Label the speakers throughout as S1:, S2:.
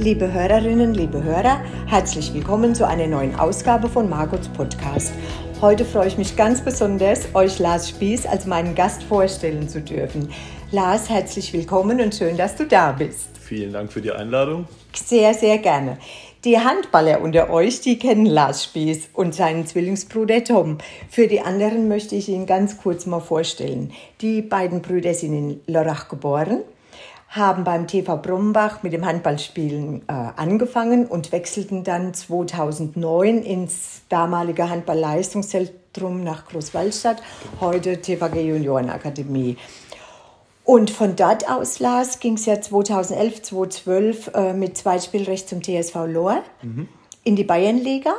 S1: Liebe Hörerinnen, liebe Hörer, herzlich willkommen zu einer neuen Ausgabe von Margots Podcast. Heute freue ich mich ganz besonders, euch Lars Spieß als meinen Gast vorstellen zu dürfen. Lars, herzlich willkommen und schön, dass du da bist.
S2: Vielen Dank für die Einladung.
S1: Sehr, sehr gerne. Die Handballer unter euch, die kennen Lars Spieß und seinen Zwillingsbruder Tom. Für die anderen möchte ich ihn ganz kurz mal vorstellen. Die beiden Brüder sind in Lörrach geboren haben beim TV Brombach mit dem Handballspielen äh, angefangen und wechselten dann 2009 ins damalige Handballleistungszentrum nach Großwaldstadt, heute TVG Juniorenakademie. Und von dort aus, Lars, ging es ja 2011, 2012 äh, mit Zweitspielrecht zum TSV Lohr mhm. in die Bayernliga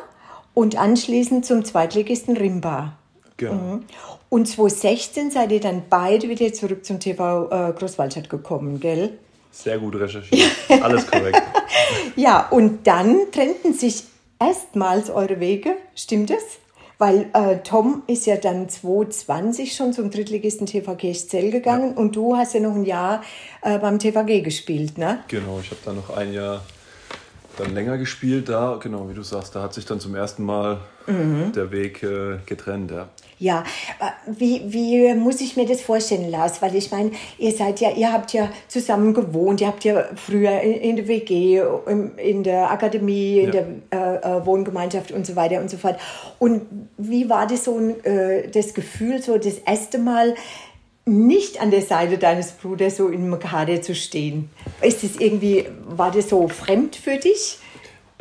S1: und anschließend zum Zweitligisten Rimba. Genau. Mhm. Und 2016 seid ihr dann beide wieder zurück zum TV äh, Großwaldstadt gekommen, gell?
S2: Sehr gut recherchiert. Alles korrekt.
S1: ja, und dann trennten sich erstmals eure Wege, stimmt es? Weil äh, Tom ist ja dann 2020 schon zum Drittligisten TV Kirchzell gegangen ja. und du hast ja noch ein Jahr äh, beim TVG gespielt, ne?
S2: Genau, ich habe dann noch ein Jahr dann länger gespielt da, genau, wie du sagst, da hat sich dann zum ersten Mal mhm. der Weg äh, getrennt, ja.
S1: Ja, wie, wie muss ich mir das vorstellen, Lars? Weil ich meine, ihr seid ja, ihr habt ja zusammen gewohnt, ihr habt ja früher in, der WG, in der Akademie, in ja. der äh, äh, Wohngemeinschaft und so weiter und so fort. Und wie war das so äh, das Gefühl, so das erste Mal nicht an der Seite deines Bruders so im Kader zu stehen? Ist das irgendwie, war das so fremd für dich?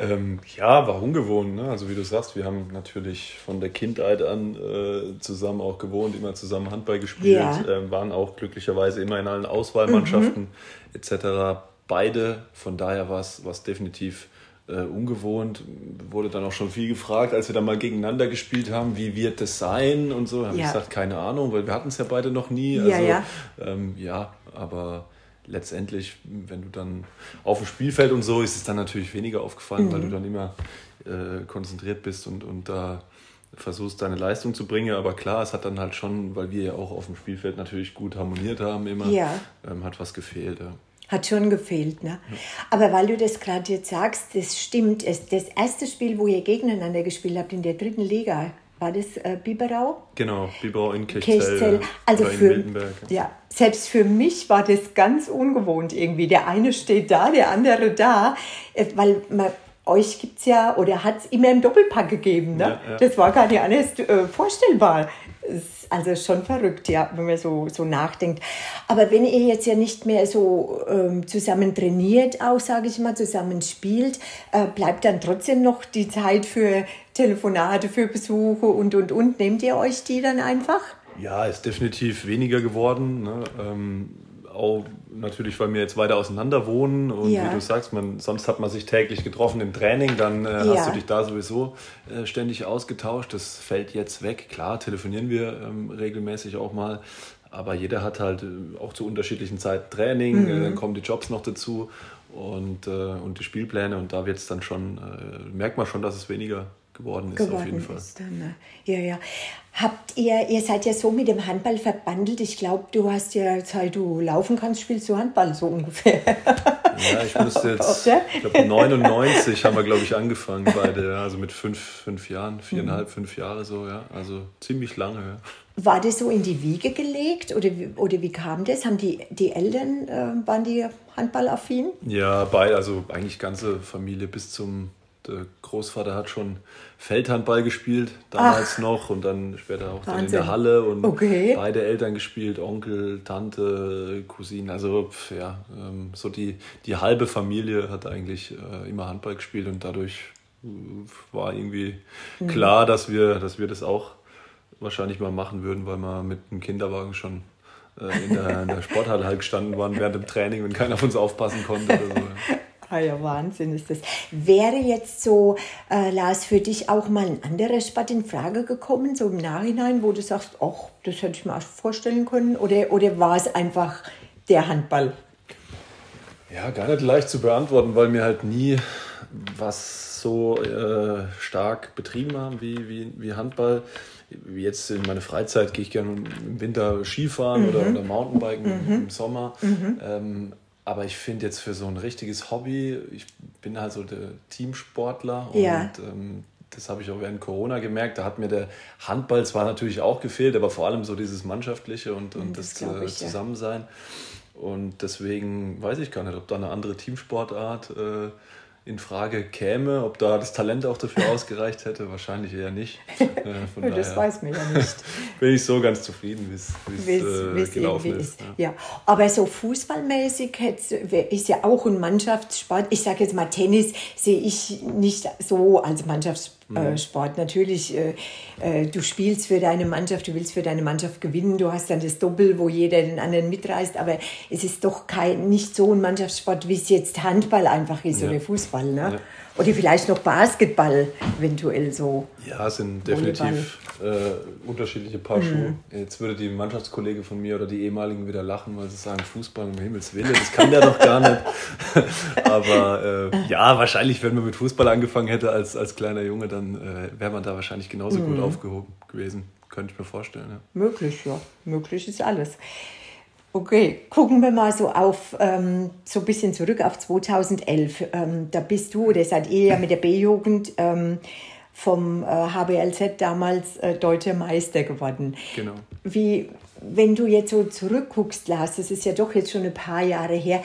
S2: Ähm, ja, war ungewohnt. Ne? Also wie du sagst, wir haben natürlich von der Kindheit an äh, zusammen auch gewohnt, immer zusammen Handball gespielt, ja. äh, waren auch glücklicherweise immer in allen Auswahlmannschaften mhm. etc. Beide, von daher war es definitiv äh, ungewohnt. Wurde dann auch schon viel gefragt, als wir dann mal gegeneinander gespielt haben, wie wird das sein und so. Haben ja. gesagt, keine Ahnung, weil wir hatten es ja beide noch nie. Also, ja, ja. Ähm, ja aber letztendlich, wenn du dann auf dem Spielfeld und so, ist es dann natürlich weniger aufgefallen, mhm. weil du mhm. dann immer äh, konzentriert bist und, und da versuchst, deine Leistung zu bringen. Aber klar, es hat dann halt schon, weil wir ja auch auf dem Spielfeld natürlich gut harmoniert haben, immer, ja. ähm, hat was gefehlt. Ja.
S1: Hat schon gefehlt, ne? Ja. Aber weil du das gerade jetzt sagst, das stimmt. Das erste Spiel, wo ihr gegeneinander gespielt habt in der dritten Liga, war das äh, Biberau?
S2: Genau, Biberau in Kirchzell.
S1: Also für, ja, selbst für mich war das ganz ungewohnt irgendwie. Der eine steht da, der andere da, äh, weil man, euch gibt es ja, oder hat es immer im Doppelpack gegeben. Ne? Ja, ja. Das war gar nicht anders äh, vorstellbar. Also schon verrückt, ja, wenn man so, so nachdenkt. Aber wenn ihr jetzt ja nicht mehr so ähm, zusammen trainiert, auch sage ich mal, zusammen spielt, äh, bleibt dann trotzdem noch die Zeit für Telefonate, für Besuche und, und, und. Nehmt ihr euch die dann einfach?
S2: Ja, ist definitiv weniger geworden. Ne? Ähm, auch natürlich, weil wir jetzt weiter auseinander wohnen und ja. wie du sagst, man, sonst hat man sich täglich getroffen im Training, dann äh, ja. hast du dich da sowieso äh, ständig ausgetauscht. Das fällt jetzt weg. Klar, telefonieren wir ähm, regelmäßig auch mal, aber jeder hat halt äh, auch zu unterschiedlichen Zeiten Training, mhm. Äh, dann kommen die Jobs noch dazu und, äh, und die Spielpläne und da wird es dann schon, äh, merkt man schon, dass es weniger geworden ist geworden auf jeden Fall. Dann,
S1: ne? Ja, ja. Habt ihr, ihr seid ja so mit dem Handball verbandelt. Ich glaube, du hast ja, seit du laufen kannst, spielst du Handball so ungefähr.
S2: Ja, ich müsste jetzt, ich glaube 99 haben wir, glaube ich, angefangen beide, also mit fünf, fünf Jahren, viereinhalb, mhm. fünf Jahre so, ja. Also ziemlich lange, ja.
S1: War das so in die Wiege gelegt oder, oder wie kam das? Haben die, die Eltern, äh, waren die handballaffin?
S2: Ja, beide, also eigentlich ganze Familie bis zum der Großvater hat schon Feldhandball gespielt, damals Ach, noch und dann später auch dann in der Halle und okay. beide Eltern gespielt, Onkel, Tante, Cousine, also ja, ähm, so die, die halbe Familie hat eigentlich äh, immer Handball gespielt und dadurch äh, war irgendwie mhm. klar, dass wir, dass wir das auch wahrscheinlich mal machen würden, weil wir mit dem Kinderwagen schon äh, in, der, in der Sporthalle halt gestanden waren während dem Training, wenn keiner auf uns aufpassen konnte. Oder so.
S1: Ah ja, Wahnsinn ist das. Wäre jetzt so, äh, Lars, für dich auch mal ein anderer Sport in Frage gekommen, so im Nachhinein, wo du sagst, ach, das hätte ich mir auch vorstellen können? Oder, oder war es einfach der Handball?
S2: Ja, gar nicht leicht zu beantworten, weil wir halt nie was so äh, stark betrieben haben wie, wie, wie Handball. Jetzt in meiner Freizeit gehe ich gerne im Winter Skifahren mhm. oder, oder Mountainbiken mhm. im Sommer. Mhm. Ähm, aber ich finde jetzt für so ein richtiges Hobby, ich bin halt so der Teamsportler und ja. ähm, das habe ich auch während Corona gemerkt. Da hat mir der Handball zwar natürlich auch gefehlt, aber vor allem so dieses Mannschaftliche und, und das, das äh, ich, Zusammensein. Ja. Und deswegen weiß ich gar nicht, ob da eine andere Teamsportart äh, in Frage käme, ob da das Talent auch dafür ausgereicht hätte, wahrscheinlich eher nicht. Äh, von das daher weiß man ja nicht. Bin ich so ganz zufrieden, wie es äh,
S1: gelaufen ist. Ja. ja. aber so fußballmäßig ist ja auch ein Mannschaftssport. Ich sage jetzt mal Tennis sehe ich nicht so als Mannschaftssport äh, mhm. Sport. Natürlich, äh, äh, du spielst für deine Mannschaft, du willst für deine Mannschaft gewinnen, du hast dann das Doppel, wo jeder den anderen mitreißt, aber es ist doch kein, nicht so ein Mannschaftssport, wie es jetzt Handball einfach ist ja. oder Fußball. Ne? Ja. Oder vielleicht noch Basketball eventuell so.
S2: Ja, es sind definitiv äh, unterschiedliche Paar mhm. Schuhe. Jetzt würde die Mannschaftskollege von mir oder die ehemaligen wieder lachen, weil sie sagen, Fußball um Himmels Willen, das kann der doch gar nicht. Aber ja, wahrscheinlich, wenn man mit Fußball angefangen hätte als, als kleiner Junge, dann äh, wäre man da wahrscheinlich genauso mhm. gut aufgehoben gewesen. Könnte ich mir vorstellen. Ja.
S1: Möglich, ja. Möglich ist alles. Okay, gucken wir mal so auf ähm, so ein bisschen zurück auf 2011. Ähm, da bist du oder seid ihr ja mit der B-Jugend ähm, vom äh, HBLZ damals äh, deutscher Meister geworden. Genau. Wie, wenn du jetzt so zurückguckst, Lars, das ist ja doch jetzt schon ein paar Jahre her,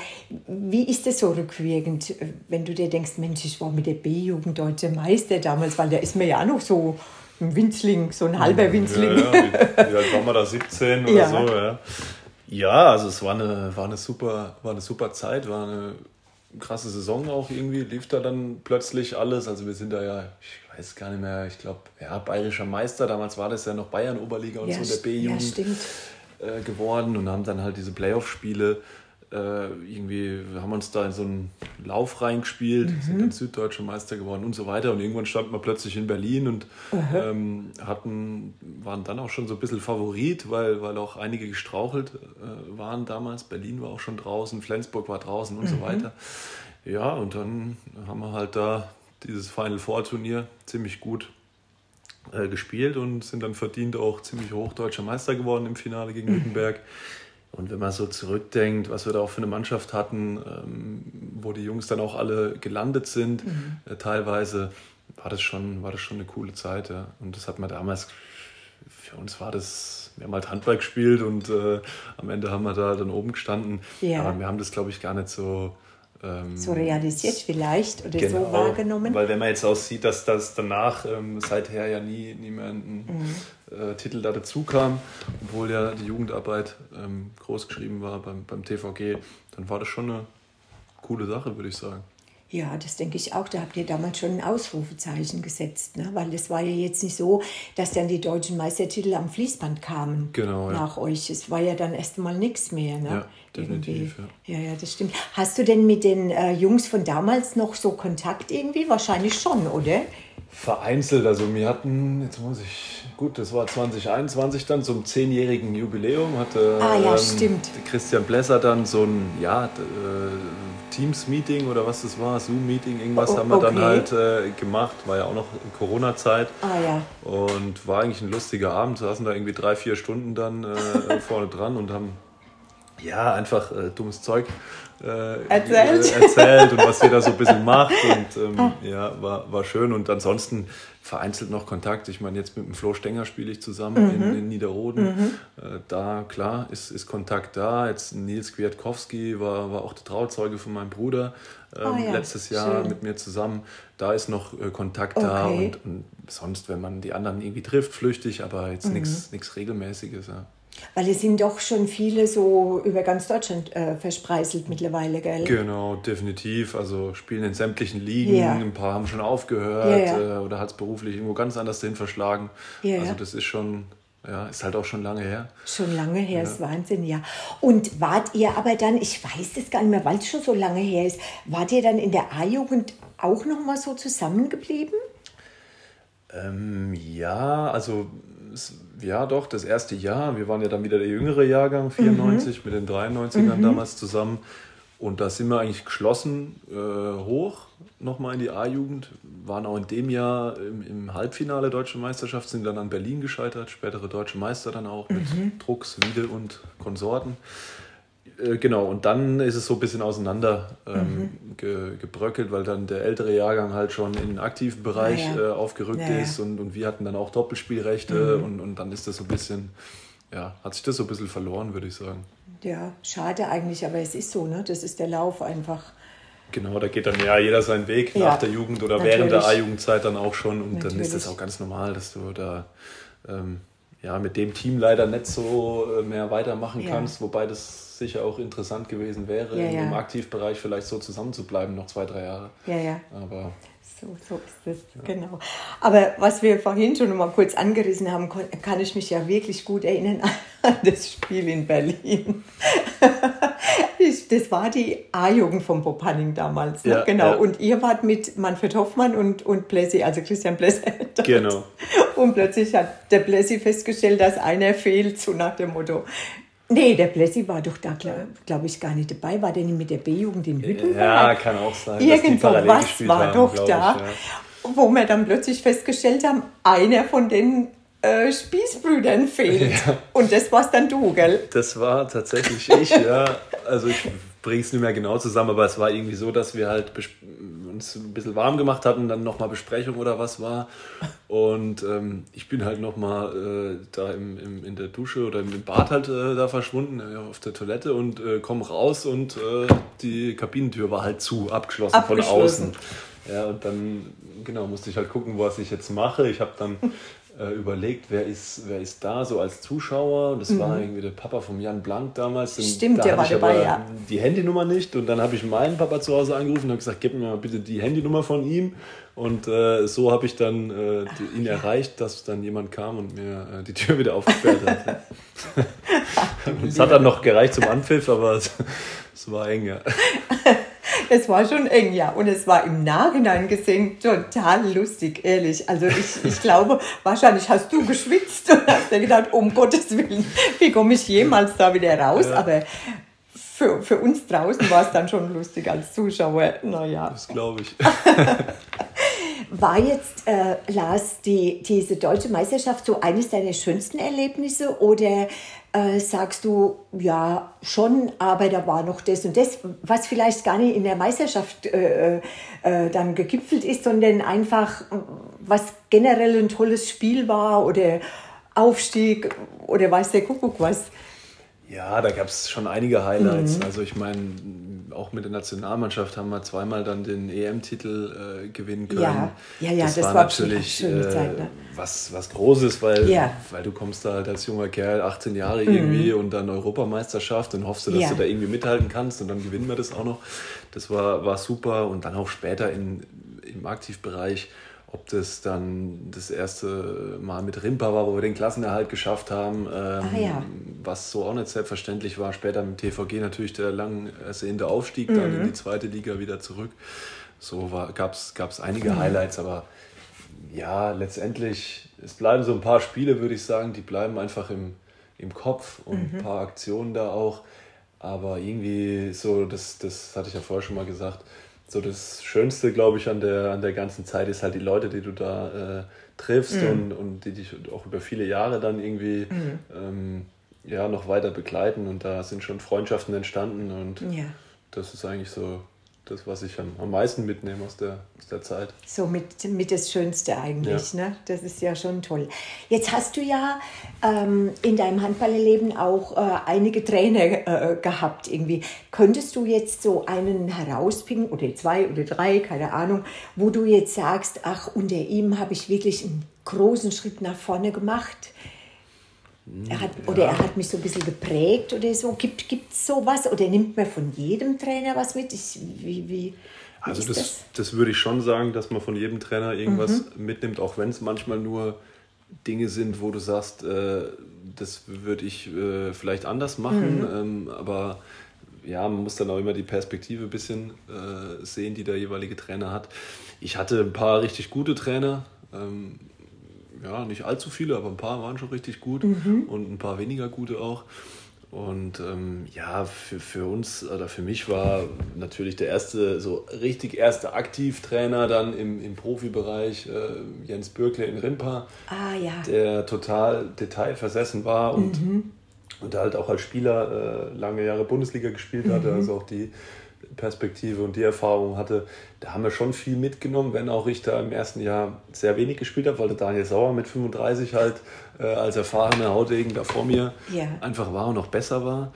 S1: wie ist das so rückwirkend, wenn du dir denkst, Mensch, ich war mit der B-Jugend deutscher Meister damals, weil da ist mir ja noch so ein Winzling, so ein halber Winzling. Ja, ja.
S2: Wie, wie alt waren wir da, 17 oder ja. so, ja. Ja, also es war eine, war eine, super, war eine super Zeit, war eine krasse Saison auch irgendwie, lief da dann plötzlich alles. Also wir sind da ja, ich weiß gar nicht mehr, ich glaube, ja, bayerischer Meister, damals war das ja noch Bayern Oberliga und ja, so, der B-Jugend ja, äh, geworden und haben dann halt diese Playoff-Spiele äh, irgendwie haben wir uns da in so einen Lauf reingespielt, mhm. sind dann süddeutsche Meister geworden und so weiter. Und irgendwann standen wir plötzlich in Berlin und ähm, hatten, waren dann auch schon so ein bisschen Favorit, weil, weil auch einige gestrauchelt äh, waren damals. Berlin war auch schon draußen, Flensburg war draußen und mhm. so weiter. Ja, und dann haben wir halt da dieses Final Four Turnier ziemlich gut äh, gespielt und sind dann verdient auch ziemlich hoch deutscher Meister geworden im Finale gegen mhm. Und wenn man so zurückdenkt, was wir da auch für eine Mannschaft hatten, ähm, wo die Jungs dann auch alle gelandet sind, mhm. äh, teilweise, war das, schon, war das schon eine coole Zeit. Ja. Und das hat man damals, für uns war das, wir haben halt Handball gespielt und äh, am Ende haben wir da dann oben gestanden. Ja. Aber wir haben das, glaube ich, gar nicht so
S1: ähm, so realisiert vielleicht oder genau, so wahrgenommen.
S2: Weil wenn man jetzt aussieht, dass das danach ähm, seither ja nie, nie mehr ein mhm. äh, Titel da dazu kam, obwohl ja die Jugendarbeit ähm, groß geschrieben war beim, beim TVG, dann war das schon eine coole Sache, würde ich sagen.
S1: Ja, das denke ich auch. Da habt ihr damals schon ein Ausrufezeichen gesetzt, ne? weil es war ja jetzt nicht so, dass dann die deutschen Meistertitel am Fließband kamen genau, nach ja. euch. Es war ja dann erst mal nichts mehr. Ne? Ja, definitiv. Ja. ja. ja, das stimmt. Hast du denn mit den äh, Jungs von damals noch so Kontakt irgendwie? Wahrscheinlich schon, oder?
S2: Vereinzelt. Also wir hatten, jetzt muss ich, gut, das war 2021 dann zum zehnjährigen Jubiläum, hatte ah, ja, ähm, Christian Blesser dann so ein, ja, äh, Teams-Meeting oder was das war, Zoom-Meeting, irgendwas oh, haben wir okay. dann halt äh, gemacht. War ja auch noch Corona-Zeit. Ah ja. Und war eigentlich ein lustiger Abend. Saßen da irgendwie drei, vier Stunden dann äh, vorne dran und haben ja einfach äh, dummes Zeug äh, erzählt. erzählt und was jeder so ein bisschen macht. Und ähm, ah. ja, war, war schön. Und ansonsten vereinzelt noch Kontakt. Ich meine, jetzt mit dem Flo Stenger spiele ich zusammen mhm. in, in, Niederroden. Mhm. Äh, da, klar, ist, ist Kontakt da. Jetzt Nils Kwiatkowski war, war auch der Trauzeuge von meinem Bruder ähm, oh ja, letztes Jahr schön. mit mir zusammen. Da ist noch äh, Kontakt okay. da. Und, und, sonst, wenn man die anderen irgendwie trifft, flüchtig, aber jetzt mhm. nichts Regelmäßiges. Ja.
S1: Weil es sind doch schon viele so über ganz Deutschland äh, verspreiselt mittlerweile, gell?
S2: Genau, definitiv. Also spielen in sämtlichen Ligen. Ja. Ein paar haben schon aufgehört ja. Äh, oder hat es beruflich irgendwo ganz anders hin verschlagen. also das ist schon, ja, ist halt auch schon lange her.
S1: Schon lange her, ja. ist Wahnsinn, ja. Und wart ihr aber dann, ich weiß das gar nicht mehr, weil es schon so lange her ist, wart ihr dann in der A-Jugend auch noch mal so zusammengeblieben?
S2: Ähm, ja, also ja doch, das erste Jahr. Wir waren ja dann wieder der jüngere Jahrgang, 94 mhm. mit den 93ern mhm. damals zusammen. Und da sind wir eigentlich geschlossen äh, hoch, nochmal in die A-Jugend. Waren auch in dem Jahr im, im, Halbfinale Deutsche Meisterschaft, sind dann an Berlin gescheitert, spätere Deutsche Meister dann auch mit mhm. Drucks, Wiede und Konsorten. Äh, genau, und dann ist es so ein bisschen auseinander ähm, mhm. ge, gebröckelt, weil dann der ältere Jahrgang halt schon in den aktiven Bereich ja, ja. Äh, aufgerückt ja, ist und, und wir hatten dann auch Doppelspielrechte mhm. und, und dann ist das so ein bisschen, ja, hat sich das so ein bisschen verloren, würde ich sagen.
S1: Ja, schade eigentlich, aber es ist so, ne? Das ist der Lauf einfach.
S2: Genau, da geht dann ja jeder seinen Weg nach der Jugend oder natürlich. während der A-Jugendzeit dann auch schon und natürlich. dann ist das auch ganz normal, dass du da ähm, ja, mit dem Team leider nicht so äh, mehr weitermachen ja. kannst, wobei das sicher auch interessant gewesen wäre, ja, ja. im Aktivbereich vielleicht so zusammenzubleiben, noch zwei, drei Jahre.
S1: Ja, ja. Aber so, so ist es, genau. Aber was wir vorhin schon mal kurz angerissen haben, kann ich mich ja wirklich gut erinnern an das Spiel in Berlin. das war die A-Jugend von Bob Hanning damals. Ne? Ja, genau. Ja. Und ihr wart mit Manfred Hoffmann und, und Blessy, also Christian Blessy. Genau. Und plötzlich hat der Blessy festgestellt, dass einer fehlt, so nach dem Motto. Nee, der Blessy war doch da, glaube glaub ich, gar nicht dabei. War der nicht mit der B-Jugend in Hüttenberg? Ja, kann auch sein. Irgendwo was war haben, doch da, ich, ja. wo wir dann plötzlich festgestellt haben, einer von den äh, Spießbrüdern fehlt. Ja. Und das war's dann du, gell?
S2: Das war tatsächlich ich, ja. Also ich bringe es nicht mehr genau zusammen, aber es war irgendwie so, dass wir halt uns ein bisschen warm gemacht hatten, dann nochmal Besprechung oder was war. Und ähm, ich bin halt nochmal äh, da im, im, in der Dusche oder im Bad halt äh, da verschwunden, äh, auf der Toilette und äh, komme raus und äh, die Kabinentür war halt zu, abgeschlossen, abgeschlossen. von außen. Ja, und dann, genau, musste ich halt gucken, was ich jetzt mache. Ich habe dann äh, überlegt, wer ist, wer ist da so als Zuschauer. Das mhm. war irgendwie der Papa von Jan Blank damals. Und Stimmt, da der war dabei, ja. Die Handynummer nicht und dann habe ich meinen Papa zu Hause angerufen und habe gesagt, gib mir mal bitte die Handynummer von ihm. Und äh, so habe ich dann äh, Ach, ihn ja. erreicht, dass dann jemand kam und mir äh, die Tür wieder aufgesperrt hat. es hat dann noch gereicht zum Anpfiff, aber es, es war eng, ja.
S1: es war schon eng, ja. Und es war im Nachhinein gesehen total lustig, ehrlich. Also ich, ich glaube, wahrscheinlich hast du geschwitzt und hast dir gedacht, um Gottes Willen, wie komme ich jemals da wieder raus? Ja. Aber für, für uns draußen war es dann schon lustig als Zuschauer. Naja.
S2: Das glaube ich.
S1: War jetzt, äh, Lars, die, diese deutsche Meisterschaft so eines deiner schönsten Erlebnisse oder äh, sagst du, ja, schon, aber da war noch das und das, was vielleicht gar nicht in der Meisterschaft äh, äh, dann gegipfelt ist, sondern einfach, was generell ein tolles Spiel war oder Aufstieg oder weiß der Kuckuck was?
S2: Ja, da gab es schon einige Highlights. Mhm. Also ich meine, auch mit der Nationalmannschaft haben wir zweimal dann den EM-Titel äh, gewinnen können. Ja, ja, ja das, das war, war natürlich äh, Zeit, ne? was, was Großes, weil, ja. weil du kommst da halt als junger Kerl, 18 Jahre mhm. irgendwie und dann Europameisterschaft und hoffst du, dass ja. du da irgendwie mithalten kannst und dann gewinnen wir das auch noch. Das war, war super und dann auch später in, im Aktivbereich ob das dann das erste Mal mit Rimpa war, wo wir den Klassenerhalt geschafft haben, ähm, ah, ja. was so auch nicht selbstverständlich war. Später mit TVG natürlich der lang ersehende Aufstieg mhm. dann in die zweite Liga wieder zurück. So gab es einige mhm. Highlights, aber ja, letztendlich, es bleiben so ein paar Spiele, würde ich sagen, die bleiben einfach im, im Kopf und mhm. ein paar Aktionen da auch. Aber irgendwie so, das, das hatte ich ja vorher schon mal gesagt, so das Schönste, glaube ich, an der, an der ganzen Zeit ist halt die Leute, die du da äh, triffst mhm. und, und die dich auch über viele Jahre dann irgendwie mhm. ähm, ja, noch weiter begleiten. Und da sind schon Freundschaften entstanden und ja. das ist eigentlich so das, was ich am, am meisten mitnehme aus der, aus der Zeit.
S1: So mit, mit das Schönste eigentlich, ja. ne? Das ist ja schon toll. Jetzt hast du ja ähm, in deinem Handballerleben auch äh, einige Trainer äh, gehabt irgendwie. Könntest du jetzt so einen herauspicken oder zwei oder drei, keine Ahnung, wo du jetzt sagst, ach, unter ihm habe ich wirklich einen großen Schritt nach vorne gemacht? Er hat, ja. Oder er hat mich so ein bisschen geprägt oder so. Gibt es sowas? Oder nimmt man von jedem Trainer was mit? Ich, wie, wie,
S2: also das, das, das? würde ich schon sagen, dass man von jedem Trainer irgendwas mhm. mitnimmt, auch wenn es manchmal nur Dinge sind, wo du sagst, äh, das würde ich äh, vielleicht anders machen. Mhm. Ähm, aber ja, man muss dann auch immer die Perspektive ein bisschen äh, sehen, die der jeweilige Trainer hat. Ich hatte ein paar richtig gute Trainer. Ähm, ja, nicht allzu viele, aber ein paar waren schon richtig gut mhm. und ein paar weniger gute auch. Und ähm, ja, für, für uns oder für mich war natürlich der erste, so richtig erste Aktivtrainer dann im, im Profibereich äh, Jens Bürkle in Rimpa, ah, ja. der total detailversessen war und mhm. und halt auch als Spieler äh, lange Jahre Bundesliga gespielt hatte, mhm. also auch die Perspektive und die Erfahrung hatte, da haben wir schon viel mitgenommen, wenn auch ich da im ersten Jahr sehr wenig gespielt habe, weil der Daniel Sauer mit 35 halt äh, als erfahrener Hautegen da vor mir ja. einfach war und noch besser war.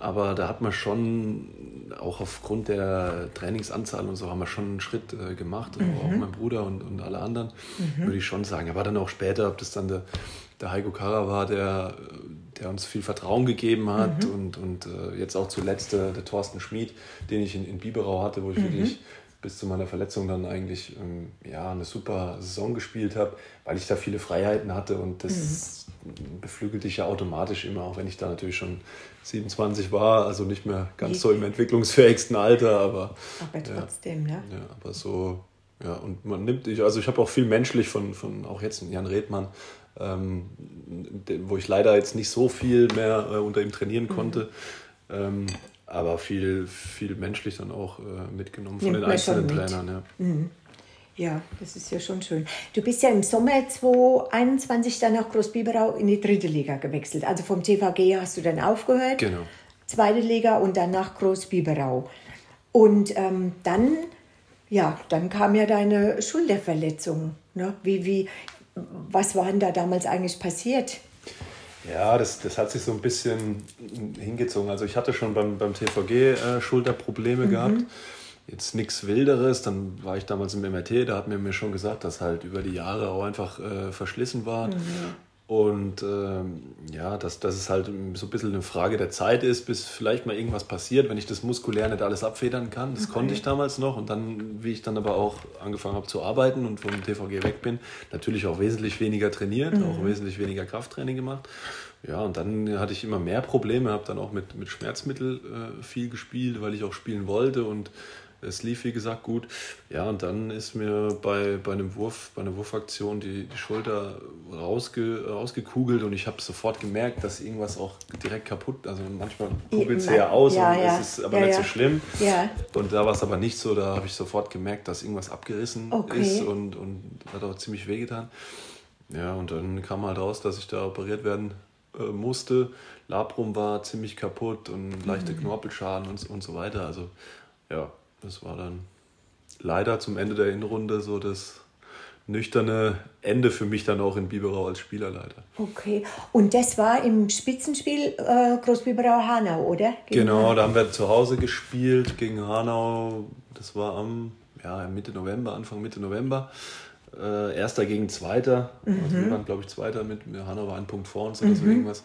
S2: Aber da hat man schon, auch aufgrund der Trainingsanzahl und so, haben wir schon einen Schritt äh, gemacht. Mhm. Auch mein Bruder und, und alle anderen, mhm. würde ich schon sagen. Er war dann auch später, ob das dann der, der Heiko Kara war, der, der uns viel Vertrauen gegeben hat. Mhm. Und, und äh, jetzt auch zuletzt der, der Thorsten Schmid, den ich in, in Biberau hatte, wo ich mhm. wirklich bis zu meiner Verletzung dann eigentlich ähm, ja, eine super Saison gespielt habe, weil ich da viele Freiheiten hatte und das mhm. beflügelt dich ja automatisch immer, auch wenn ich da natürlich schon 27 war, also nicht mehr ganz so im entwicklungsfähigsten Alter, aber,
S1: aber trotzdem, ja.
S2: ja. aber so, ja, und man nimmt, ich, also ich habe auch viel menschlich von, von auch jetzt Jan Redmann, ähm, wo ich leider jetzt nicht so viel mehr äh, unter ihm trainieren mhm. konnte. Mhm. Ähm, aber viel, viel menschlich dann auch äh, mitgenommen von Nimmt den einzelnen Trainern. Ja.
S1: Mhm. ja, das ist ja schon schön. Du bist ja im Sommer 2021 dann nach Großbiberau in die dritte Liga gewechselt. Also vom TVG hast du dann aufgehört.
S2: Genau.
S1: Zweite Liga und dann nach Großbiberau. Und ähm, dann, ja, dann kam ja deine Schulterverletzung. Ne? Wie, wie, was war denn da damals eigentlich passiert?
S2: Ja, das, das hat sich so ein bisschen hingezogen. Also ich hatte schon beim, beim TVG äh, Schulterprobleme mhm. gehabt. Jetzt nichts Wilderes. Dann war ich damals im MRT, da hat mir mir schon gesagt, dass halt über die Jahre auch einfach äh, verschlissen war. Mhm. Und ähm, ja, dass, dass es halt so ein bisschen eine Frage der Zeit ist, bis vielleicht mal irgendwas passiert, wenn ich das muskulär nicht alles abfedern kann. Das okay. konnte ich damals noch. Und dann, wie ich dann aber auch angefangen habe zu arbeiten und vom TVG weg bin, natürlich auch wesentlich weniger trainiert, mhm. auch wesentlich weniger Krafttraining gemacht. Ja, und dann hatte ich immer mehr Probleme, habe dann auch mit, mit Schmerzmittel äh, viel gespielt, weil ich auch spielen wollte und es lief, wie gesagt, gut. Ja, und dann ist mir bei, bei einem Wurf, bei einer Wurfaktion die, die Schulter rausge, rausgekugelt und ich habe sofort gemerkt, dass irgendwas auch direkt kaputt, also manchmal kugelt es ja aus ja, und ja. es ist aber ja, nicht so schlimm. Und da war es aber nicht so, da habe ich sofort gemerkt, dass irgendwas abgerissen okay. ist und, und hat auch ziemlich wehgetan. Ja, und dann kam halt raus, dass ich da operiert werden äh, musste. Labrum war ziemlich kaputt und leichte mhm. Knorpelschaden und, und so weiter. Also ja, das war dann leider zum Ende der Hinrunde so das nüchterne Ende für mich dann auch in Biberau als Spielerleiter.
S1: Okay, und das war im Spitzenspiel äh, Großbiberau-Hanau, oder?
S2: Gegen genau, Hanau. da haben wir zu Hause gespielt gegen Hanau. Das war am ja, Mitte November, Anfang Mitte November. Äh, erster gegen Zweiter. Mhm. Also wir waren, glaube ich, Zweiter mit Hanau war ein Punkt vor uns oder mhm. so irgendwas.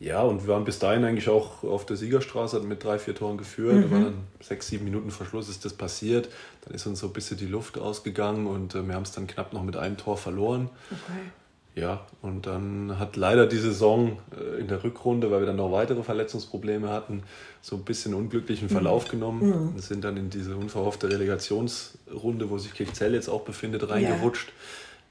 S2: Ja, und wir waren bis dahin eigentlich auch auf der Siegerstraße, hatten mit drei, vier Toren geführt. Mhm. Da war dann sechs, sieben Minuten Verschluss ist das passiert. Dann ist uns so ein bisschen die Luft ausgegangen und äh, wir haben es dann knapp noch mit einem Tor verloren. Okay. Ja, und dann hat leider die Saison äh, in der Rückrunde, weil wir dann noch weitere Verletzungsprobleme hatten, so ein bisschen unglücklichen Verlauf mhm. genommen mhm. und sind dann in diese unverhoffte Relegationsrunde, wo sich Kirchzell jetzt auch befindet, reingerutscht.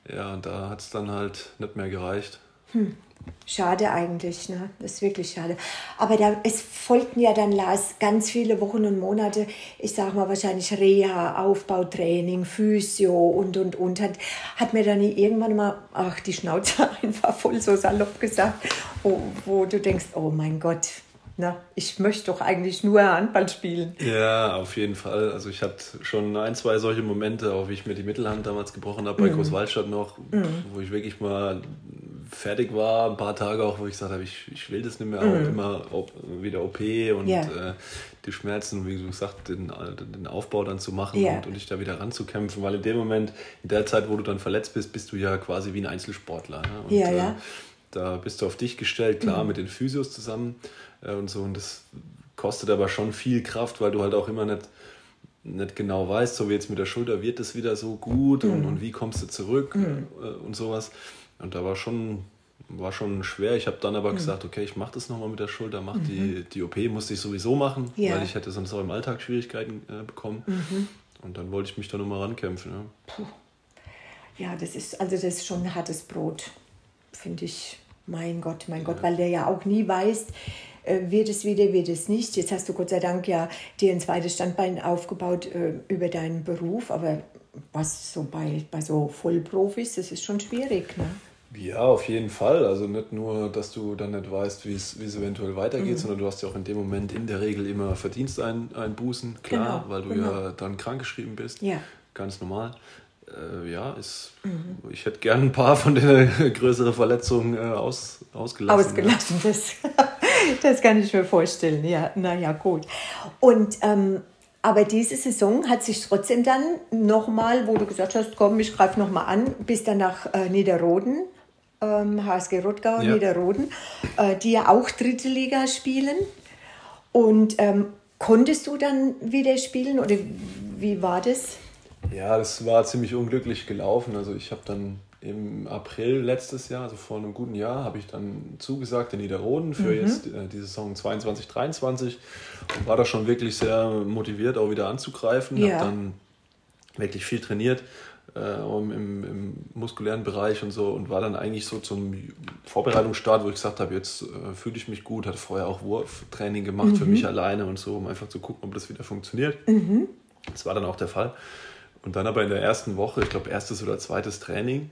S2: Ja, ja und da hat es dann halt nicht mehr gereicht.
S1: Hm. Schade eigentlich, ne? Das ist wirklich schade. Aber da, es folgten ja dann, Lars, ganz viele Wochen und Monate, ich sag mal wahrscheinlich Reha, Aufbautraining, Physio und, und, und. Hat, hat mir dann irgendwann mal, ach, die Schnauze einfach voll so salopp gesagt, wo, wo du denkst, oh mein Gott, na, ich möchte doch eigentlich nur Handball spielen.
S2: Ja, auf jeden Fall. Also ich hatte schon ein, zwei solche Momente, auch wie ich mir die Mittelhand damals gebrochen habe bei mhm. Großwaldstadt noch, mhm. wo ich wirklich mal fertig war, ein paar Tage auch, wo ich gesagt habe, ich, ich will das nicht mehr, mhm. auch immer op, wieder OP und ja. äh, die Schmerzen, wie du gesagt den, den Aufbau dann zu machen ja. und, und dich da wieder ranzukämpfen, weil in dem Moment, in der Zeit, wo du dann verletzt bist, bist du ja quasi wie ein Einzelsportler. Ne? Und,
S1: ja, ja. Äh,
S2: da bist du auf dich gestellt, klar, mhm. mit den Physios zusammen äh, und so. Und das kostet aber schon viel Kraft, weil du halt auch immer nicht, nicht genau weißt, so wie jetzt mit der Schulter, wird es wieder so gut mhm. und, und wie kommst du zurück mhm. äh, und sowas. Und da war schon, war schon schwer. Ich habe dann aber mhm. gesagt, okay, ich mache das nochmal mit der Schulter, mach die, mhm. die OP musste ich sowieso machen, ja. weil ich hätte sonst auch im Alltag Schwierigkeiten äh, bekommen. Mhm. Und dann wollte ich mich da nochmal rankämpfen. Ja.
S1: ja, das ist, also das ist schon ein hartes Brot, finde ich. Mein Gott, mein Gott, weil der ja auch nie weiß, äh, wird es wieder, wird es nicht. Jetzt hast du Gott sei Dank ja dir ein zweites Standbein aufgebaut äh, über deinen Beruf, aber was so bei, bei so Vollprofis, das ist schon schwierig. Ne?
S2: Ja, auf jeden Fall. Also nicht nur, dass du dann nicht weißt, wie es eventuell weitergeht, mhm. sondern du hast ja auch in dem Moment in der Regel immer Verdiensteinbußen, klar, genau, weil du genau. ja dann krankgeschrieben bist. Ja. Ganz normal. Äh, ja, ist, mhm. ich hätte gern ein paar von den größeren Verletzungen äh, aus, ausgelassen.
S1: Ausgelassen, ja. das, das kann ich mir vorstellen. Ja, naja, gut. Und ähm, aber diese Saison hat sich trotzdem dann nochmal, wo du gesagt hast, komm, ich greife nochmal an, bis dann nach äh, Niederroden, ähm, HSG Rottgau, ja. Niederroden, äh, die ja auch dritte Liga spielen. Und ähm, konntest du dann wieder spielen oder wie war das?
S2: Ja, das war ziemlich unglücklich gelaufen. Also ich habe dann im April letztes Jahr, also vor einem guten Jahr, habe ich dann zugesagt in Niederroden für mhm. jetzt äh, die Saison 22, 23 und war da schon wirklich sehr motiviert, auch wieder anzugreifen. Ja. Habe dann wirklich viel trainiert äh, im, im, muskulären Bereich und so und war dann eigentlich so zum Vorbereitungsstart, wo ich gesagt habe, jetzt äh, fühle ich mich gut, hatte vorher auch Wurftraining gemacht mhm. für mich alleine und so, um einfach zu gucken, ob das wieder funktioniert. Mhm. Das war dann auch der Fall. Und dann aber in der ersten Woche, ich glaube erstes oder zweites Training,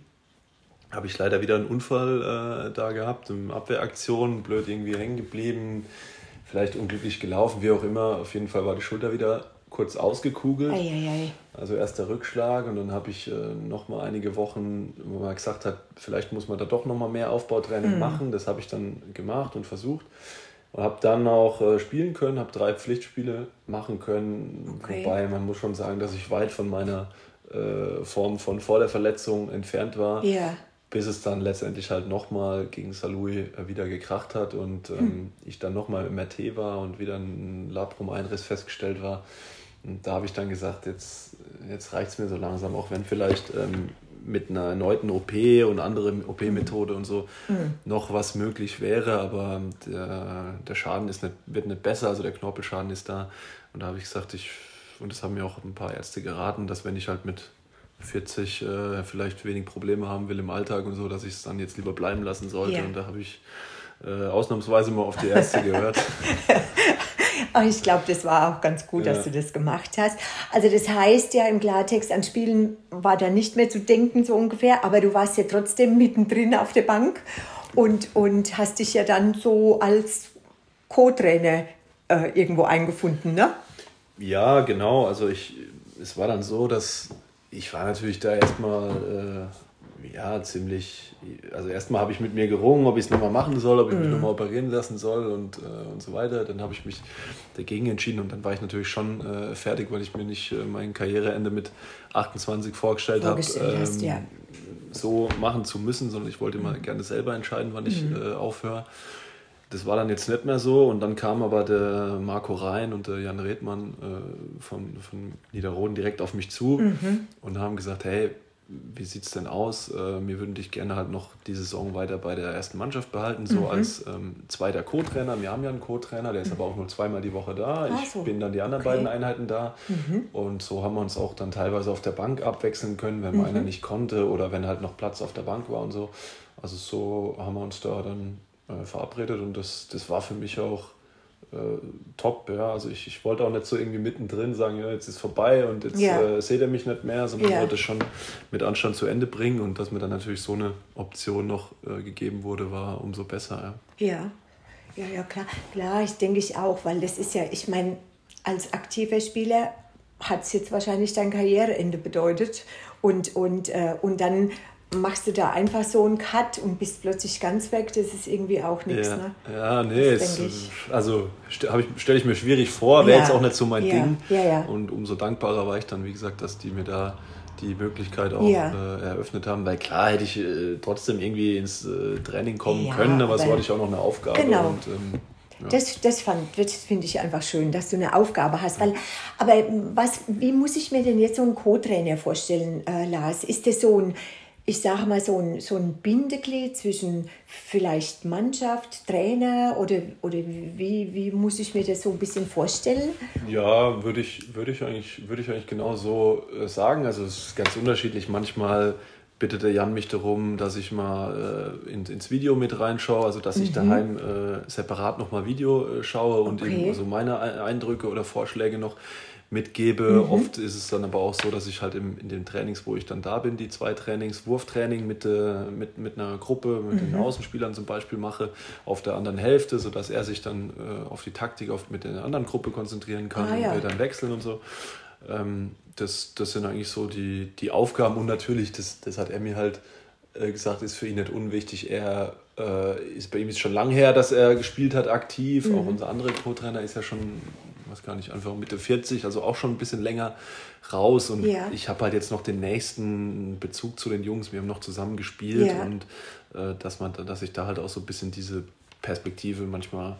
S2: habe ich leider wieder einen Unfall äh, da gehabt, eine Abwehraktion, blöd irgendwie hängen geblieben, vielleicht unglücklich gelaufen, wie auch immer. Auf jeden Fall war die Schulter wieder kurz ausgekugelt. Ei, ei, ei. Also erst der Rückschlag und dann habe ich äh, noch mal einige Wochen, wo man gesagt hat, vielleicht muss man da doch noch mal mehr Aufbautraining mhm. machen. Das habe ich dann gemacht und versucht und habe dann auch äh, spielen können, habe drei Pflichtspiele machen können. Okay. Wobei man muss schon sagen, dass ich weit von meiner äh, Form von vor der Verletzung entfernt war. Yeah bis es dann letztendlich halt nochmal gegen Salui äh, wieder gekracht hat und ähm, hm. ich dann nochmal im RT war und wieder ein Labrum-Einriss festgestellt war. Und da habe ich dann gesagt, jetzt, jetzt reicht es mir so langsam, auch wenn vielleicht ähm, mit einer erneuten OP und anderen OP-Methode und so mhm. noch was möglich wäre, aber der, der Schaden ist nicht, wird nicht besser, also der Knorpelschaden ist da. Und da habe ich gesagt, ich, und das haben mir auch ein paar Ärzte geraten, dass wenn ich halt mit 40 äh, vielleicht wenig Probleme haben will im Alltag und so, dass ich es dann jetzt lieber bleiben lassen sollte. Ja. Und da habe ich äh, ausnahmsweise mal auf die Ärzte gehört.
S1: ich glaube, das war auch ganz gut, ja. dass du das gemacht hast. Also das heißt ja im Klartext, an Spielen war da nicht mehr zu denken, so ungefähr, aber du warst ja trotzdem mittendrin auf der Bank und, und hast dich ja dann so als Co-Trainer äh, irgendwo eingefunden, ne?
S2: Ja, genau. Also ich, es war dann so, dass ich war natürlich da erstmal äh, ja, ziemlich. Also, erstmal habe ich mit mir gerungen, ob ich es nochmal machen soll, ob ich mich mhm. nochmal operieren lassen soll und, äh, und so weiter. Dann habe ich mich dagegen entschieden und dann war ich natürlich schon äh, fertig, weil ich mir nicht äh, mein Karriereende mit 28 vorgestellt, vorgestellt habe, ähm, ja. so machen zu müssen, sondern ich wollte immer mhm. gerne selber entscheiden, wann ich mhm. Äh, aufhöre. Das war dann jetzt nicht mehr so und dann kam aber der Marco Rhein und der Jan Redmann äh, von, von Niederroden direkt auf mich zu mhm. und haben gesagt, hey, wie sieht es denn aus? Äh, wir würden dich gerne halt noch die Saison weiter bei der ersten Mannschaft behalten, so mhm. als ähm, zweiter Co-Trainer. Wir haben ja einen Co-Trainer, der ist mhm. aber auch nur zweimal die Woche da. Ich so. bin dann die anderen okay. beiden Einheiten da. Mhm. Und so haben wir uns auch dann teilweise auf der Bank abwechseln können, wenn mhm. einer nicht konnte oder wenn halt noch Platz auf der Bank war und so. Also so haben wir uns da dann äh, verabredet und das, das war für mich auch äh, top. Ja. Also ich, ich wollte auch nicht so irgendwie mittendrin sagen, ja, jetzt ist vorbei und jetzt ja. äh, seht ihr mich nicht mehr, sondern ja. wollte schon mit Anstand zu Ende bringen und dass mir dann natürlich so eine Option noch äh, gegeben wurde, war umso besser.
S1: Ja. ja, ja, ja, klar. Klar, ich denke ich auch, weil das ist ja, ich meine, als aktiver Spieler hat es jetzt wahrscheinlich dein Karriereende bedeutet und, und, äh, und dann machst du da einfach so einen Cut und bist plötzlich ganz weg, das ist irgendwie auch nichts.
S2: Ja,
S1: ne?
S2: ja nee, es, also stelle ich mir schwierig vor, wäre ja. jetzt auch nicht so mein ja. Ding. Ja, und umso dankbarer war ich dann, wie gesagt, dass die mir da die Möglichkeit auch äh, eröffnet haben, weil klar hätte ich äh, trotzdem irgendwie ins äh, Training kommen können, aber so hatte ich auch noch eine Aufgabe. Genau. Und, ähm,
S1: ja. Das, das, das finde ich einfach schön, dass du eine Aufgabe hast. Weil, aber was, wie muss ich mir denn jetzt so einen Co-Trainer vorstellen, äh, Lars? Ist das so ein ich sage mal, so ein, so ein Bindeglied zwischen vielleicht Mannschaft, Trainer oder, oder wie, wie muss ich mir das so ein bisschen vorstellen?
S2: Ja, würde ich, würde ich, eigentlich, würde ich eigentlich genau so äh, sagen. Also es ist ganz unterschiedlich. Manchmal bittet der Jan mich darum, dass ich mal äh, in, ins Video mit reinschaue, also dass ich mhm. daheim äh, separat nochmal Video äh, schaue und okay. eben so meine Eindrücke oder Vorschläge noch mitgebe. Mhm. Oft ist es dann aber auch so, dass ich halt im, in den Trainings, wo ich dann da bin, die zwei Trainings, Wurftraining mit, äh, mit, mit einer Gruppe, mit mhm. den Außenspielern zum Beispiel mache, auf der anderen Hälfte, sodass er sich dann äh, auf die Taktik auf, mit der anderen Gruppe konzentrieren kann ah, ja. und wir dann wechseln und so. Ähm, das, das sind eigentlich so die, die Aufgaben und natürlich, das, das hat er mir halt äh, gesagt, ist für ihn nicht unwichtig. Er äh, ist bei ihm ist schon lange her, dass er gespielt hat aktiv. Mhm. Auch unser anderer Co-Trainer ist ja schon, weiß gar nicht, einfach Mitte 40, also auch schon ein bisschen länger raus. Und ja. ich habe halt jetzt noch den nächsten Bezug zu den Jungs. Wir haben noch zusammen gespielt ja. und äh, dass man, dass ich da halt auch so ein bisschen diese Perspektive manchmal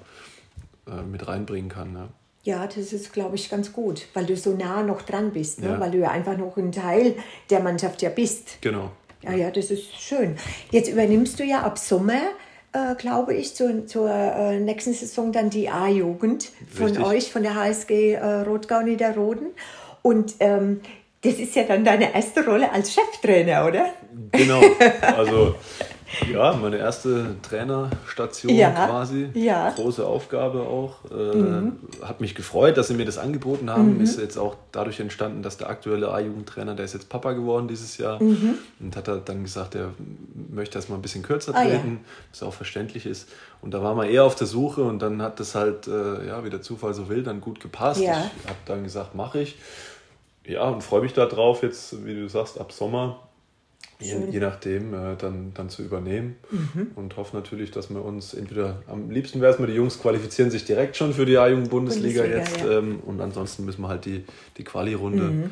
S2: äh, mit reinbringen kann. Ne?
S1: Ja, das ist, glaube ich, ganz gut, weil du so nah noch dran bist, ne? Ja. weil du ja einfach noch ein Teil der Mannschaft ja bist. Genau. Ja, ja, das ist schön. Jetzt übernimmst du ja ab Sommer, äh, glaube ich, zur, zur äh, nächsten Saison dann die A-Jugend von Richtig. euch, von der HSG äh, Rotgau Niederroden. Und ähm, das ist ja dann deine erste Rolle als Cheftrainer, oder? Genau.
S2: Also Ja, meine erste Trainerstation ja, quasi. Ja. Große Aufgabe auch. Äh, mhm. Hat mich gefreut, dass sie mir das angeboten haben. Mhm. Ist jetzt auch dadurch entstanden, dass der aktuelle A-Jugendtrainer, der ist jetzt Papa geworden dieses Jahr mhm. und hat dann gesagt, er möchte das mal ein bisschen kürzer treten, ah, ja. was auch verständlich ist. Und da war man eher auf der Suche und dann hat das halt, äh, ja, wie der Zufall so will, dann gut gepasst. Ja. Ich habe dann gesagt, mache ich. Ja, und freue mich darauf, jetzt, wie du sagst, ab Sommer Je, je, nachdem äh, dann, dann zu übernehmen mhm. und hoffe natürlich, dass wir uns entweder am liebsten wäre es mal, die Jungs qualifizieren sich direkt schon für die A-Jugend-Bundesliga jetzt ja. ähm, und ansonsten müssen wir halt die, die Quali-Runde mhm.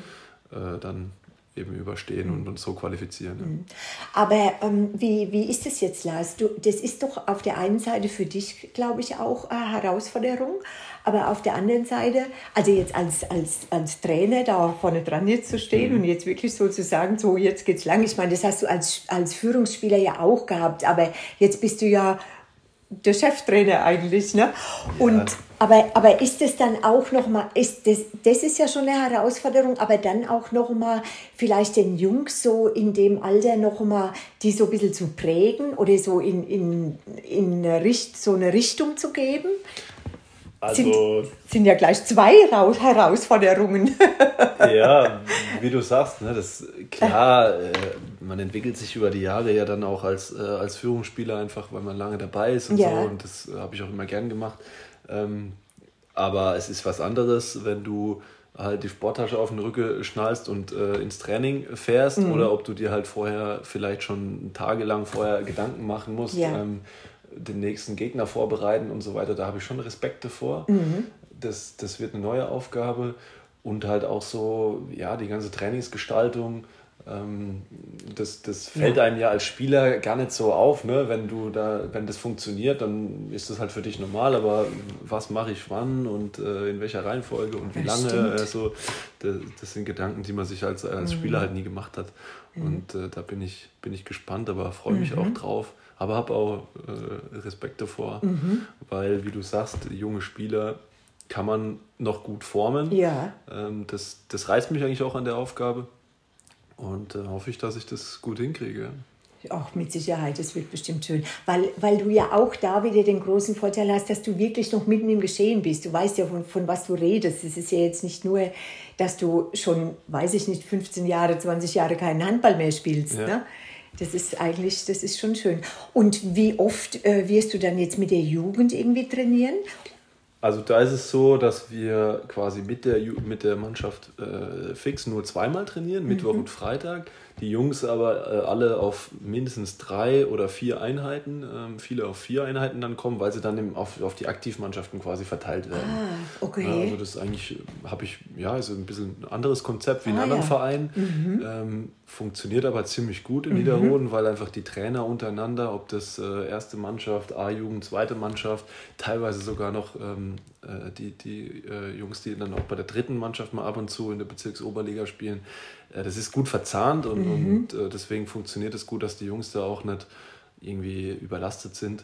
S2: äh, dann eben überstehen und uns so qualifizieren. Ja. Mhm.
S1: Aber ähm, wie, wie ist das jetzt, Lars? Du, das ist doch auf der einen Seite für dich, glaube ich, auch eine Herausforderung, aber auf der anderen Seite, also jetzt als, als, als Trainer da vorne dran jetzt zu stehen mhm. und jetzt wirklich so zu sagen, so jetzt geht's lang. Ich meine, das hast du als, als Führungsspieler ja auch gehabt, aber jetzt bist du ja der Cheftrainer eigentlich, ne? Und ja. aber, aber ist es dann auch noch mal, ist das, das ist ja schon eine Herausforderung, aber dann auch noch mal vielleicht den Jungs so in dem Alter noch mal die so ein bisschen zu prägen oder so in, in, in eine Richt, so eine Richtung zu geben? Also, sind, sind ja gleich zwei Herausforderungen.
S2: ja, wie du sagst, ne, das klar, äh, man entwickelt sich über die Jahre ja dann auch als, äh, als Führungsspieler einfach, weil man lange dabei ist und ja. so. Und das habe ich auch immer gern gemacht. Ähm, aber es ist was anderes, wenn du halt die Sporttasche auf den Rücken schnallst und äh, ins Training fährst mhm. oder ob du dir halt vorher vielleicht schon tagelang vorher Gedanken machen musst. Ja. Ähm, den nächsten Gegner vorbereiten und so weiter, da habe ich schon Respekt davor. Mhm. Das, das wird eine neue Aufgabe und halt auch so, ja, die ganze Trainingsgestaltung. Ähm, das, das fällt ja. einem ja als Spieler gar nicht so auf, ne? wenn du da, wenn das funktioniert, dann ist das halt für dich normal, aber was mache ich wann und äh, in welcher Reihenfolge und wie das lange, also, das, das, sind Gedanken, die man sich als, als mhm. Spieler halt nie gemacht hat. Mhm. Und äh, da bin ich, bin ich gespannt, aber freue mich mhm. auch drauf aber habe auch äh, Respekt davor, mhm. weil, wie du sagst, junge Spieler kann man noch gut formen. Ja. Ähm, das, das reizt mich eigentlich auch an der Aufgabe und äh, hoffe ich, dass ich das gut hinkriege.
S1: Auch mit Sicherheit, das wird bestimmt schön. Weil, weil du ja auch da wieder den großen Vorteil hast, dass du wirklich noch mitten im Geschehen bist. Du weißt ja, von, von was du redest. Es ist ja jetzt nicht nur, dass du schon, weiß ich nicht, 15 Jahre, 20 Jahre keinen Handball mehr spielst. Ja. Ne? Das ist eigentlich, das ist schon schön. Und wie oft äh, wirst du dann jetzt mit der Jugend irgendwie trainieren?
S2: Also da ist es so, dass wir quasi mit der, mit der Mannschaft äh, fix nur zweimal trainieren, Mittwoch mhm. und Freitag. Die Jungs aber äh, alle auf mindestens drei oder vier Einheiten, ähm, viele auf vier Einheiten dann kommen, weil sie dann im, auf, auf die Aktivmannschaften quasi verteilt werden. Ah, okay. Ja, also das ist eigentlich, habe ich, ja, ist ein bisschen ein anderes Konzept wie in ah, anderen ja. Vereinen. Mhm. Ähm, funktioniert aber ziemlich gut in mhm. Niederroden, weil einfach die Trainer untereinander, ob das äh, erste Mannschaft, A-Jugend, zweite Mannschaft, teilweise sogar noch ähm, äh, die, die äh, Jungs, die dann auch bei der dritten Mannschaft mal ab und zu in der Bezirksoberliga spielen, äh, das ist gut verzahnt und, mhm. und äh, deswegen funktioniert es gut, dass die Jungs da auch nicht irgendwie überlastet sind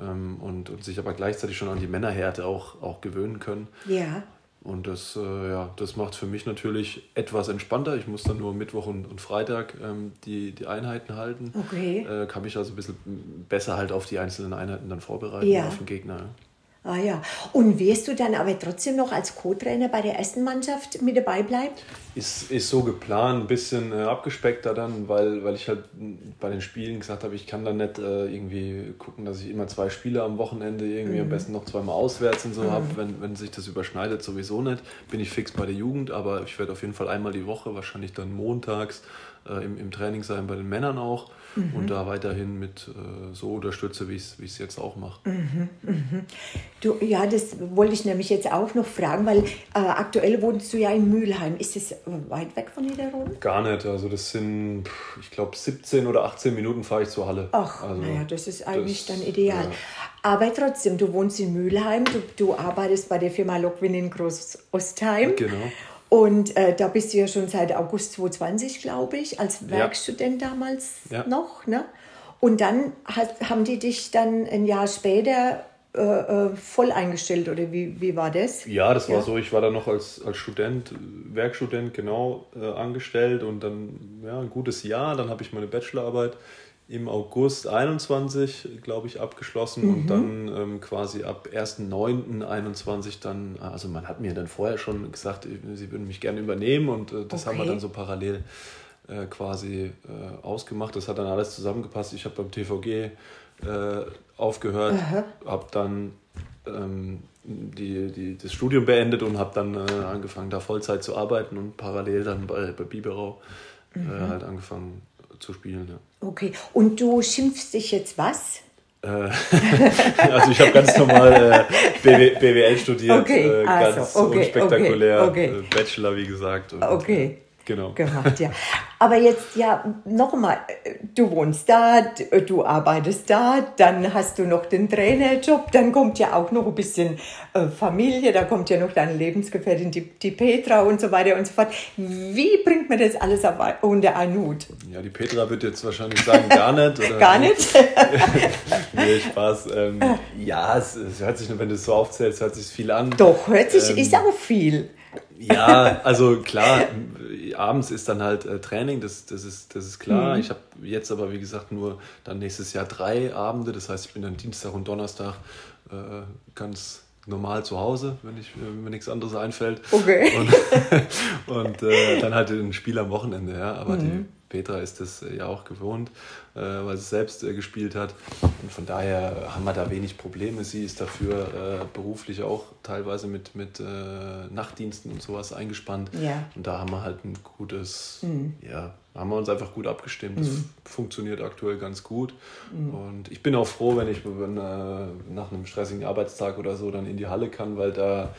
S2: ähm, und, und sich aber gleichzeitig schon an die Männerhärte auch, auch gewöhnen können. Ja. Und das, äh, ja, das macht es für mich natürlich etwas entspannter. Ich muss dann nur Mittwoch und, und Freitag ähm, die, die Einheiten halten. Okay. Äh, kann mich also ein bisschen besser halt auf die einzelnen Einheiten dann vorbereiten, ja. auf den Gegner.
S1: Ah ja. Und wirst du dann aber trotzdem noch als Co-Trainer bei der ersten Mannschaft mit dabei bleiben?
S2: Ist, ist so geplant, ein bisschen äh, abgespeckter dann, weil, weil ich halt bei den Spielen gesagt habe, ich kann dann nicht äh, irgendwie gucken, dass ich immer zwei Spiele am Wochenende irgendwie mhm. am besten noch zweimal auswärts und so mhm. habe. Wenn, wenn sich das überschneidet, sowieso nicht. Bin ich fix bei der Jugend, aber ich werde auf jeden Fall einmal die Woche, wahrscheinlich dann montags, äh, im, im Training sein, bei den Männern auch mhm. und da weiterhin mit äh, so unterstütze, wie ich es jetzt auch mache.
S1: Mhm, mhm. Du, ja, das wollte ich nämlich jetzt auch noch fragen, weil äh, aktuell wohnst du ja in Mülheim. Ist das weit weg von Niederroden?
S2: Gar nicht. Also das sind, ich glaube, 17 oder 18 Minuten fahre ich zur Halle.
S1: Ach,
S2: also,
S1: naja, das ist eigentlich das, dann ideal. Ja. Aber trotzdem, du wohnst in Mülheim, du, du arbeitest bei der Firma Lockwin in Groß-Ostheim.
S2: Genau.
S1: Und äh, da bist du ja schon seit August 2020, glaube ich, als Werkstudent ja. damals ja. noch. Ne? Und dann hat, haben die dich dann ein Jahr später äh, äh, voll eingestellt oder wie, wie war das?
S2: Ja, das war ja. so. Ich war dann noch als, als Student, Werkstudent genau äh, angestellt und dann ja, ein gutes Jahr. Dann habe ich meine Bachelorarbeit im August 21, glaube ich, abgeschlossen mhm. und dann ähm, quasi ab 1.9.21 dann, also man hat mir dann vorher schon gesagt, sie würden mich gerne übernehmen und äh, das okay. haben wir dann so parallel äh, quasi äh, ausgemacht. Das hat dann alles zusammengepasst. Ich habe beim TVG äh, aufgehört, habe dann ähm, die, die, das Studium beendet und habe dann äh, angefangen, da Vollzeit zu arbeiten und parallel dann bei, bei Biberau äh, mhm. halt angefangen zu spielen. Ja.
S1: Okay, und du schimpfst dich jetzt was?
S2: Äh, also ich habe ganz normal äh, BWL studiert,
S1: okay,
S2: äh, ganz also, okay, unspektakulär, okay. Äh, Bachelor wie gesagt.
S1: Und, okay.
S2: Genau.
S1: gemacht, ja. Aber jetzt ja nochmal, du wohnst da, du arbeitest da, dann hast du noch den Trainerjob, dann kommt ja auch noch ein bisschen äh, Familie, da kommt ja noch deine Lebensgefährtin, die, die Petra und so weiter und so fort. Wie bringt man das alles unter einen Hut?
S2: Ja, die Petra wird jetzt wahrscheinlich sagen, gar nicht. Oder?
S1: gar nicht?
S2: nee, Spaß. Ähm, ja, es, es, hört sich, wenn du es so aufzählst, hört sich viel an.
S1: Doch, hört sich, ähm, ist auch viel.
S2: Ja, also klar, abends ist dann halt äh, Training, das, das, ist, das ist klar. Mhm. Ich habe jetzt aber, wie gesagt, nur dann nächstes Jahr drei Abende. Das heißt, ich bin dann Dienstag und Donnerstag äh, ganz normal zu Hause, wenn, ich, wenn mir nichts anderes einfällt.
S1: Okay.
S2: Und, und äh, dann halt ein Spiel am Wochenende, ja. Aber mhm. die Petra ist das äh, ja auch gewohnt, äh, weil sie selbst äh, gespielt hat. Und von daher haben wir da wenig Probleme. Sie ist dafür beruflich auch teilweise mit, mit Nachtdiensten und sowas eingespannt.
S1: Ja.
S2: Und da haben wir halt ein gutes, mhm. ja, haben wir uns einfach gut abgestimmt. Das mhm. funktioniert aktuell ganz gut. Mhm. Und ich bin auch froh, wenn ich nach einem stressigen Arbeitstag oder so dann in die Halle kann, weil da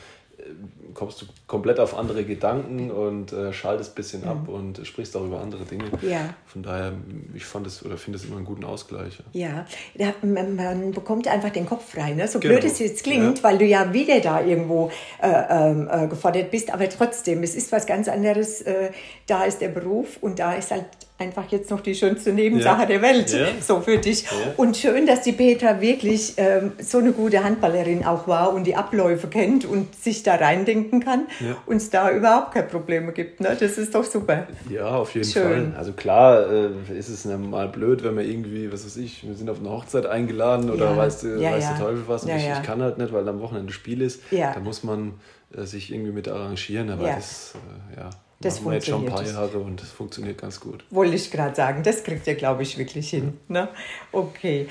S2: kommst du komplett auf andere Gedanken und äh, schaltest ein bisschen mhm. ab und sprichst auch über andere Dinge.
S1: Ja.
S2: Von daher, ich fand es oder finde es immer einen guten Ausgleich.
S1: Ja, ja man, man, bekommt einfach den Kopf frei, ne? so genau. blöd es jetzt klingt, ja. weil du ja wieder da irgendwo äh, ähm, äh, gefordert bist, aber trotzdem, es ist was ganz anderes. Äh, da ist der Beruf und da ist halt einfach jetzt noch die schönste Nebensache ja. der Welt, ja. so für dich. Ja. Und schön, dass die Petra wirklich ähm, so eine gute Handballerin auch war und die Abläufe kennt und sich da reindenken kann und es da überhaupt keine Probleme gibt. Ne? Das ist doch super.
S2: Ja, auf jeden schön. Fall. Also klar äh, ist es mal blöd, wenn wir irgendwie, was weiß ich, wir sind auf eine Hochzeit eingeladen oder weißt du, weißt du Teufel was und ich, ich, kann halt nicht, weil am Wochenende Spiel ist. Da muss man äh, sich irgendwie mit arrangieren, aber das, äh, ja.
S1: Das
S2: machen wir jetzt schon ein paar Jahre und das funktioniert ganz gut.
S1: Wollte ich gerade sagen, das kriegt ihr, glaube ich, wirklich hin. Ne? Okay.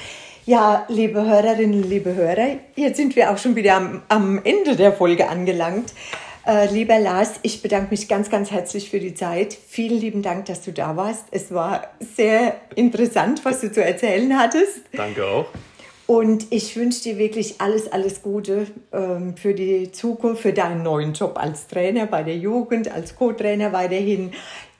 S1: Ja, liebe Hörerinnen, liebe Hörer, jetzt sind wir auch schon wieder am, am Ende der Folge angelangt. Äh, lieber Lars, ich bedanke mich ganz, ganz herzlich für die Zeit. Vielen lieben Dank, dass du da warst. Es war sehr interessant, was du zu erzählen hattest.
S2: Danke auch.
S1: Und ich wünsche dir wirklich alles, alles Gute ähm, für die Zukunft, für deinen neuen Job als Trainer bei der Jugend, als Co-Trainer weiterhin,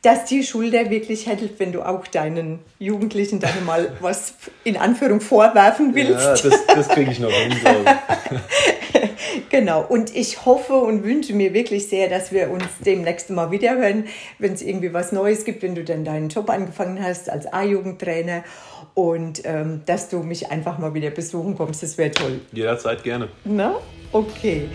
S1: dass die Schulter wirklich hält, wenn du auch deinen Jugendlichen dann mal was in Anführung vorwerfen willst. Ja,
S2: das, das kriege ich noch hin.
S1: genau. Und ich hoffe und wünsche mir wirklich sehr, dass wir uns demnächst mal wieder hören, wenn es irgendwie was Neues gibt, wenn du dann deinen Job angefangen hast als A-Jugendtrainer und ähm, dass du mich einfach mal wieder besuchen kommst. Das wäre toll.
S2: Jederzeit gerne.
S1: Na? Okay.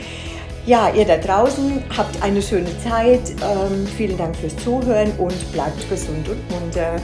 S1: Ja, ihr da draußen habt eine schöne Zeit. Ähm, vielen Dank fürs Zuhören und bleibt gesund und munter.